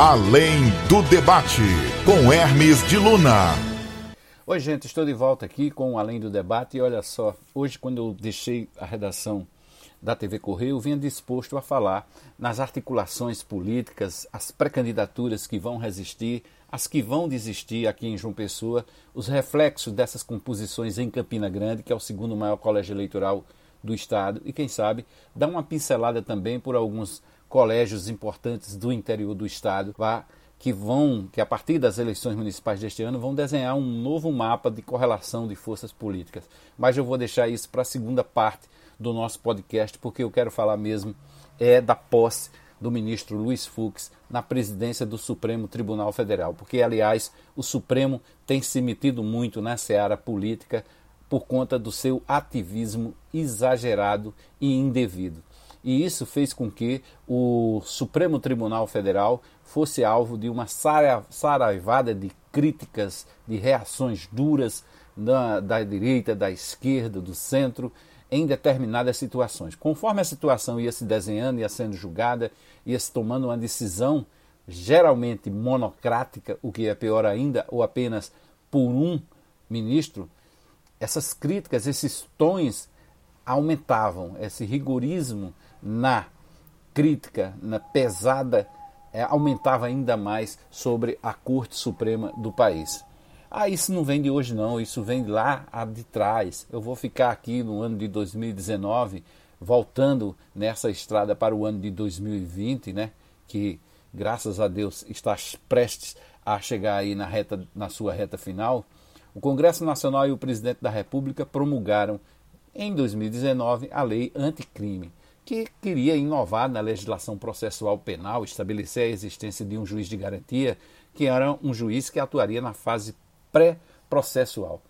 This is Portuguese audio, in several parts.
Além do debate, com Hermes de Luna. Oi, gente, estou de volta aqui com Além do Debate e olha só, hoje quando eu deixei a redação da TV Correio, eu vinha disposto a falar nas articulações políticas, as pré-candidaturas que vão resistir, as que vão desistir aqui em João Pessoa, os reflexos dessas composições em Campina Grande, que é o segundo maior colégio eleitoral do estado, e quem sabe dar uma pincelada também por alguns colégios importantes do interior do estado que vão, que a partir das eleições municipais deste ano, vão desenhar um novo mapa de correlação de forças políticas. Mas eu vou deixar isso para a segunda parte do nosso podcast, porque eu quero falar mesmo é da posse do ministro Luiz Fux na presidência do Supremo Tribunal Federal, porque aliás o Supremo tem se metido muito na seara política por conta do seu ativismo exagerado e indevido e isso fez com que o Supremo Tribunal Federal fosse alvo de uma saraivada de críticas, de reações duras da, da direita, da esquerda, do centro, em determinadas situações. Conforme a situação ia se desenhando, ia sendo julgada, ia se tomando uma decisão geralmente monocrática, o que é pior ainda, ou apenas por um ministro, essas críticas, esses tons aumentavam, esse rigorismo na crítica, na pesada, é, aumentava ainda mais sobre a Corte Suprema do país. Ah, isso não vem de hoje não, isso vem lá de trás. Eu vou ficar aqui no ano de 2019, voltando nessa estrada para o ano de 2020, né? Que graças a Deus está prestes a chegar aí na reta na sua reta final. O Congresso Nacional e o Presidente da República promulgaram em 2019 a Lei Anticrime que queria inovar na legislação processual penal, estabelecer a existência de um juiz de garantia, que era um juiz que atuaria na fase pré-processual.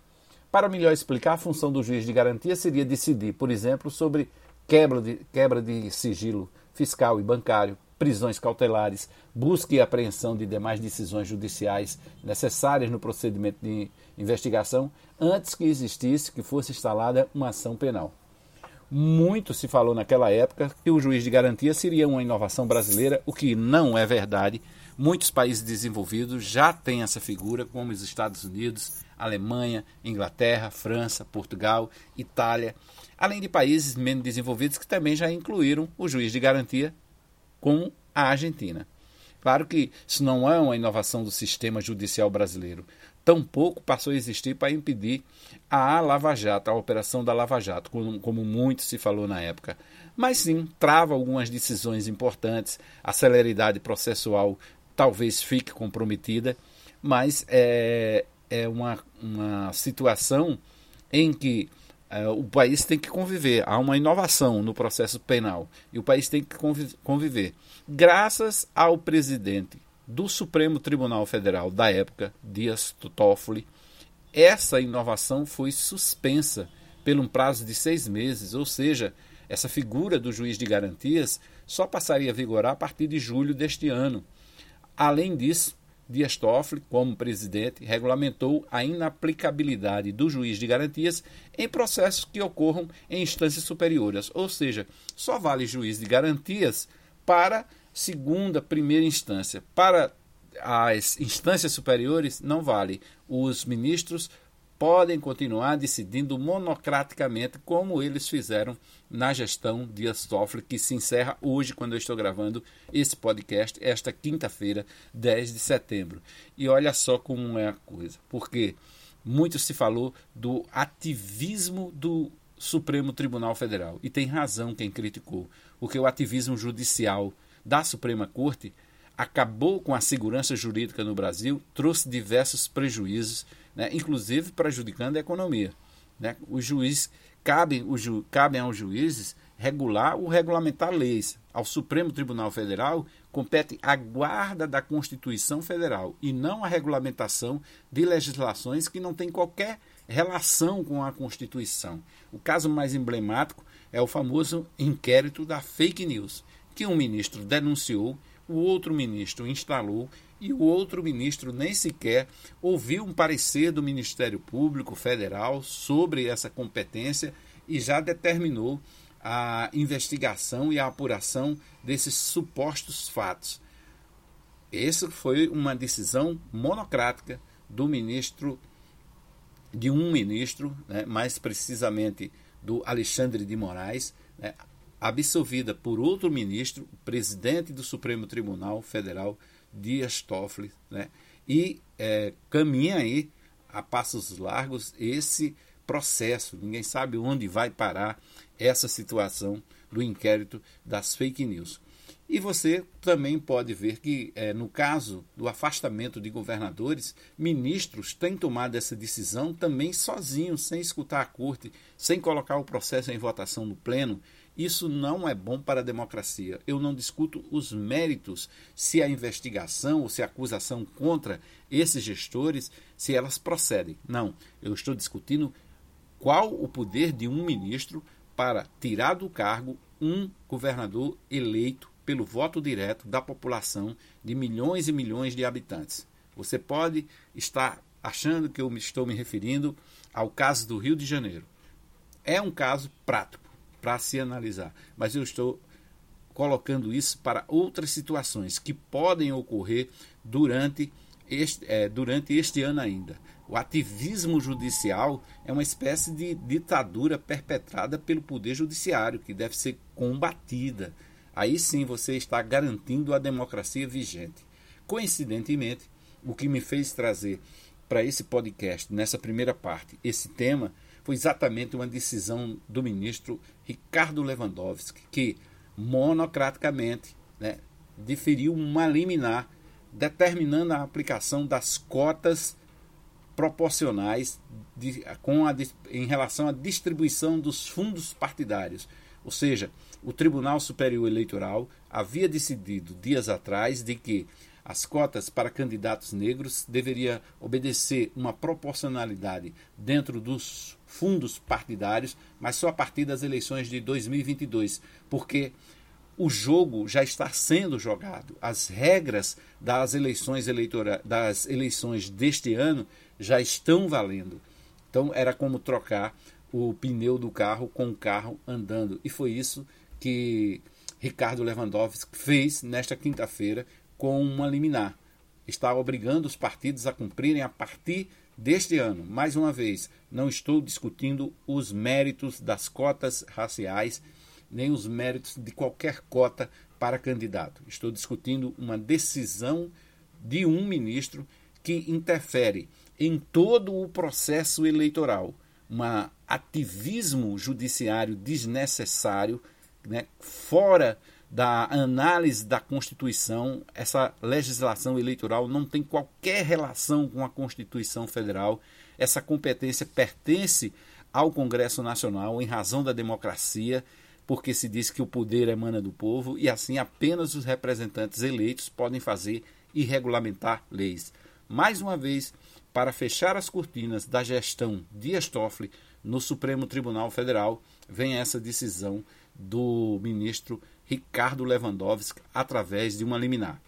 Para melhor explicar, a função do juiz de garantia seria decidir, por exemplo, sobre quebra de, quebra de sigilo fiscal e bancário, prisões cautelares, busca e apreensão de demais decisões judiciais necessárias no procedimento de investigação, antes que existisse que fosse instalada uma ação penal. Muito se falou naquela época que o juiz de garantia seria uma inovação brasileira, o que não é verdade. Muitos países desenvolvidos já têm essa figura, como os Estados Unidos, Alemanha, Inglaterra, França, Portugal, Itália, além de países menos desenvolvidos que também já incluíram o juiz de garantia, como a Argentina. Claro que isso não é uma inovação do sistema judicial brasileiro. Tampouco passou a existir para impedir a Lava Jato, a operação da Lava Jato, como, como muito se falou na época. Mas sim, trava algumas decisões importantes, a celeridade processual talvez fique comprometida, mas é, é uma, uma situação em que o país tem que conviver. Há uma inovação no processo penal e o país tem que conviver. Graças ao presidente do Supremo Tribunal Federal da época, Dias Toffoli, essa inovação foi suspensa por um prazo de seis meses, ou seja, essa figura do juiz de garantias só passaria a vigorar a partir de julho deste ano. Além disso, Dias Toffoli, como presidente, regulamentou a inaplicabilidade do juiz de garantias em processos que ocorram em instâncias superiores, ou seja, só vale juiz de garantias para segunda, primeira instância. Para as instâncias superiores, não vale. Os ministros podem continuar decidindo monocraticamente, como eles fizeram na gestão Dias Toffoli, que se encerra hoje, quando eu estou gravando esse podcast, esta quinta-feira, 10 de setembro. E olha só como é a coisa, porque muito se falou do ativismo do Supremo Tribunal Federal, e tem razão quem criticou, porque o ativismo judicial da Suprema Corte acabou com a segurança jurídica no Brasil, trouxe diversos prejuízos, né, inclusive prejudicando a economia. Né? Os juízes cabem, os ju, cabem aos juízes regular ou regulamentar leis. Ao Supremo Tribunal Federal compete a guarda da Constituição Federal e não a regulamentação de legislações que não têm qualquer relação com a Constituição. O caso mais emblemático é o famoso inquérito da fake news, que um ministro denunciou, o outro ministro instalou e o outro ministro nem sequer ouviu um parecer do Ministério Público Federal sobre essa competência e já determinou a investigação e a apuração desses supostos fatos. essa foi uma decisão monocrática do ministro, de um ministro, né, mais precisamente do Alexandre de Moraes, né, absolvida por outro ministro, presidente do Supremo Tribunal Federal, Dias Toffoli, né, e é, caminha aí a passos largos esse processo. Ninguém sabe onde vai parar essa situação do inquérito das fake news. E você também pode ver que, é, no caso do afastamento de governadores, ministros têm tomado essa decisão também sozinhos, sem escutar a corte, sem colocar o processo em votação no pleno. Isso não é bom para a democracia. Eu não discuto os méritos, se a investigação ou se a acusação contra esses gestores, se elas procedem. Não, eu estou discutindo qual o poder de um ministro para tirar do cargo um governador eleito pelo voto direto da população de milhões e milhões de habitantes. Você pode estar achando que eu estou me referindo ao caso do Rio de Janeiro. É um caso prático para se analisar, mas eu estou colocando isso para outras situações que podem ocorrer durante este, é, durante este ano ainda. O ativismo judicial é uma espécie de ditadura perpetrada pelo Poder Judiciário, que deve ser combatida aí sim você está garantindo a democracia vigente. Coincidentemente, o que me fez trazer para esse podcast, nessa primeira parte, esse tema, foi exatamente uma decisão do ministro Ricardo Lewandowski, que monocraticamente né, deferiu uma liminar determinando a aplicação das cotas proporcionais de, com a, em relação à distribuição dos fundos partidários. Ou seja, o Tribunal Superior Eleitoral havia decidido dias atrás de que as cotas para candidatos negros deveria obedecer uma proporcionalidade dentro dos fundos partidários, mas só a partir das eleições de 2022, porque o jogo já está sendo jogado. As regras das eleições eleitorais, das eleições deste ano já estão valendo. Então era como trocar o pneu do carro com o carro andando. E foi isso que Ricardo Lewandowski fez nesta quinta-feira com uma liminar. Está obrigando os partidos a cumprirem a partir deste ano. Mais uma vez, não estou discutindo os méritos das cotas raciais, nem os méritos de qualquer cota para candidato. Estou discutindo uma decisão de um ministro que interfere em todo o processo eleitoral, um ativismo judiciário desnecessário né, fora da análise da Constituição, essa legislação eleitoral não tem qualquer relação com a Constituição Federal. Essa competência pertence ao Congresso Nacional em razão da democracia, porque se diz que o poder emana do povo e assim apenas os representantes eleitos podem fazer e regulamentar leis. Mais uma vez, para fechar as cortinas da gestão Dias Toffoli no Supremo Tribunal Federal, vem essa decisão do ministro Ricardo Lewandowski através de uma liminar.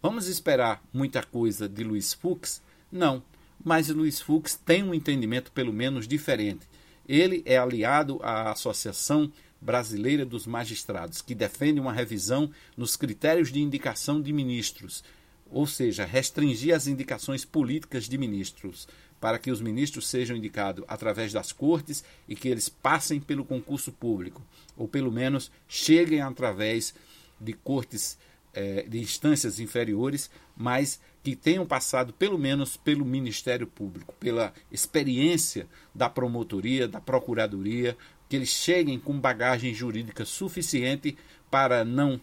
Vamos esperar muita coisa de Luiz Fux? Não, mas Luiz Fux tem um entendimento pelo menos diferente. Ele é aliado à Associação Brasileira dos Magistrados, que defende uma revisão nos critérios de indicação de ministros, ou seja, restringir as indicações políticas de ministros para que os ministros sejam indicados através das cortes e que eles passem pelo concurso público, ou pelo menos cheguem através de cortes eh, de instâncias inferiores, mas que tenham passado pelo menos pelo Ministério Público, pela experiência da promotoria, da procuradoria, que eles cheguem com bagagem jurídica suficiente para não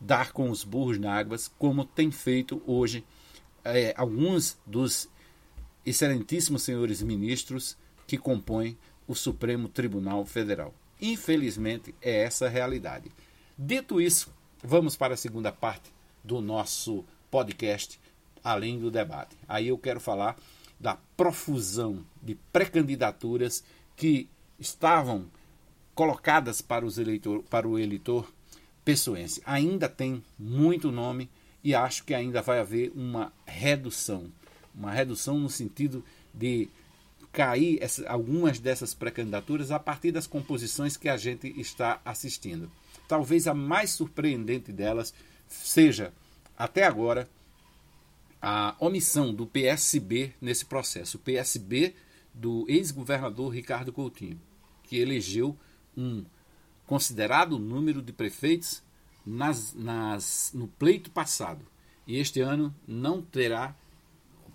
dar com os burros na águas, como tem feito hoje eh, alguns dos excelentíssimos senhores ministros que compõem o Supremo Tribunal Federal. Infelizmente, é essa a realidade. Dito isso, vamos para a segunda parte do nosso podcast, além do debate. Aí eu quero falar da profusão de pré-candidaturas que estavam colocadas para, os eleitor, para o eleitor pessoense. Ainda tem muito nome e acho que ainda vai haver uma redução uma redução no sentido de cair essa, algumas dessas pré-candidaturas a partir das composições que a gente está assistindo. Talvez a mais surpreendente delas seja, até agora, a omissão do PSB nesse processo. O PSB do ex-governador Ricardo Coutinho, que elegeu um considerado número de prefeitos nas, nas, no pleito passado. E este ano não terá,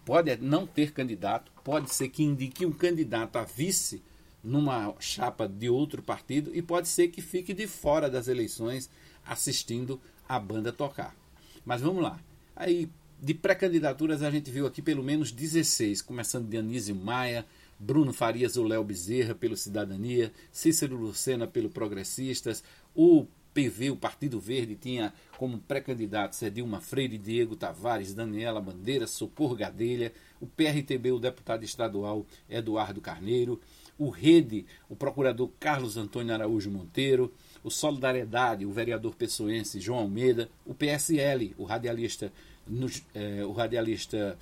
pode não ter candidato, pode ser que indique um candidato a vice numa chapa de outro partido e pode ser que fique de fora das eleições assistindo a banda tocar. Mas vamos lá. Aí, de pré-candidaturas, a gente viu aqui pelo menos 16, começando de Anísio Maia, Bruno Farias ou Léo Bezerra pelo Cidadania, Cícero Lucena pelo Progressistas, o PV, o Partido Verde, tinha como pré-candidatos Edilma Freire, Diego Tavares, Daniela Bandeira, Socorro Gadelha, o PRTB, o deputado estadual Eduardo Carneiro, o Rede, o procurador Carlos Antônio Araújo Monteiro, o Solidariedade, o vereador pessoense João Almeida, o PSL, o radialista, eh, o radialista,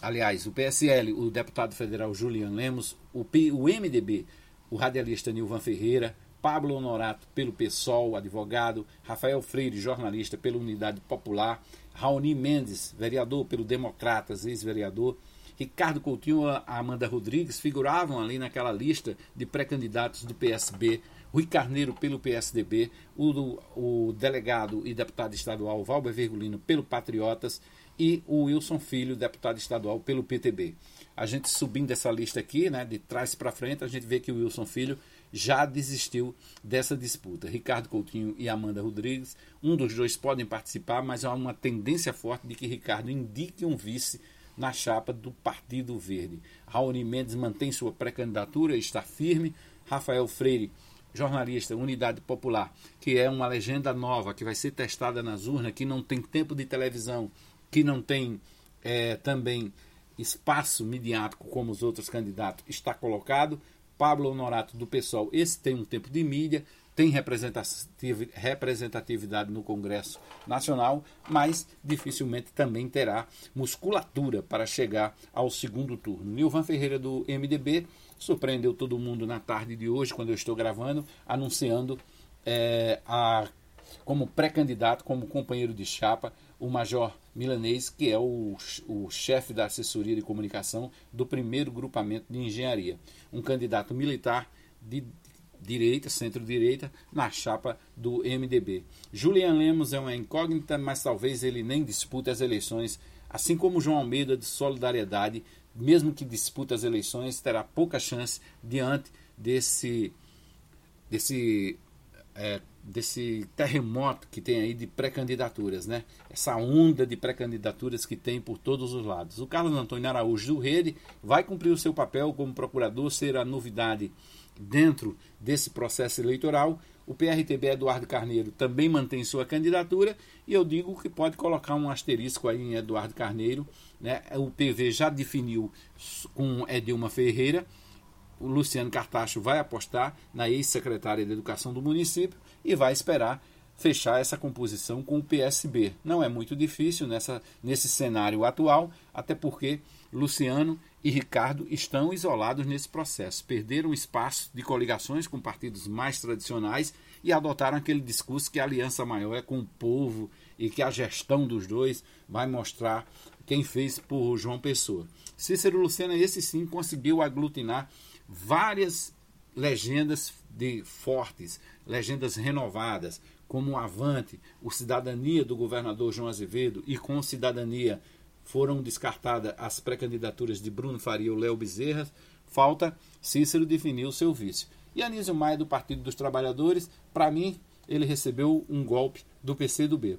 aliás, o PSL, o deputado federal Julian Lemos, o, P, o MDB, o radialista Nilvan Ferreira, Pablo Honorato pelo PSOL, advogado, Rafael Freire, jornalista pela Unidade Popular, Raoni Mendes, vereador pelo Democratas, ex-vereador, Ricardo Coutinho e Amanda Rodrigues figuravam ali naquela lista de pré-candidatos do PSB, Rui Carneiro pelo PSDB, o, o delegado e deputado estadual Valber Virgulino pelo Patriotas e o Wilson Filho, deputado estadual pelo PTB. A gente subindo essa lista aqui, né, de trás para frente, a gente vê que o Wilson Filho já desistiu dessa disputa. Ricardo Coutinho e Amanda Rodrigues, um dos dois podem participar, mas há uma tendência forte de que Ricardo indique um vice na chapa do Partido Verde. Raoni Mendes mantém sua pré-candidatura, está firme. Rafael Freire, jornalista, Unidade Popular, que é uma legenda nova, que vai ser testada nas urnas, que não tem tempo de televisão, que não tem é, também espaço midiático como os outros candidatos, está colocado. Pablo Honorato do PSOL, esse tem um tempo de mídia, tem representatividade no Congresso Nacional, mas dificilmente também terá musculatura para chegar ao segundo turno. Nilvan Ferreira do MDB surpreendeu todo mundo na tarde de hoje, quando eu estou gravando, anunciando é, a, como pré-candidato, como companheiro de chapa, o Major Milanês, que é o, o chefe da assessoria de comunicação do primeiro grupamento de engenharia. Um candidato militar de direita, centro-direita, na chapa do MDB. Julian Lemos é uma incógnita, mas talvez ele nem dispute as eleições, assim como João Almeida de Solidariedade, mesmo que dispute as eleições, terá pouca chance diante desse desse é, desse terremoto que tem aí de pré-candidaturas, né? Essa onda de pré-candidaturas que tem por todos os lados. O Carlos Antônio Araújo do Rede vai cumprir o seu papel como procurador, ser a novidade dentro desse processo eleitoral. O PRTB Eduardo Carneiro também mantém sua candidatura e eu digo que pode colocar um asterisco aí em Eduardo Carneiro. Né? O PV já definiu com Edilma Ferreira. O Luciano Cartacho vai apostar na ex-secretária de Educação do município e vai esperar fechar essa composição com o PSB. Não é muito difícil nessa, nesse cenário atual, até porque Luciano e Ricardo estão isolados nesse processo. Perderam espaço de coligações com partidos mais tradicionais e adotaram aquele discurso que a aliança maior é com o povo e que a gestão dos dois vai mostrar quem fez por João Pessoa. Cícero Lucena, esse sim, conseguiu aglutinar várias legendas de fortes, legendas renovadas, como o Avante, o Cidadania do governador João Azevedo e com Cidadania foram descartadas as pré-candidaturas de Bruno Faria ou Léo Bezerra, falta Cícero definir o seu vice. E Anísio Maia do Partido dos Trabalhadores, para mim, ele recebeu um golpe do PCdoB,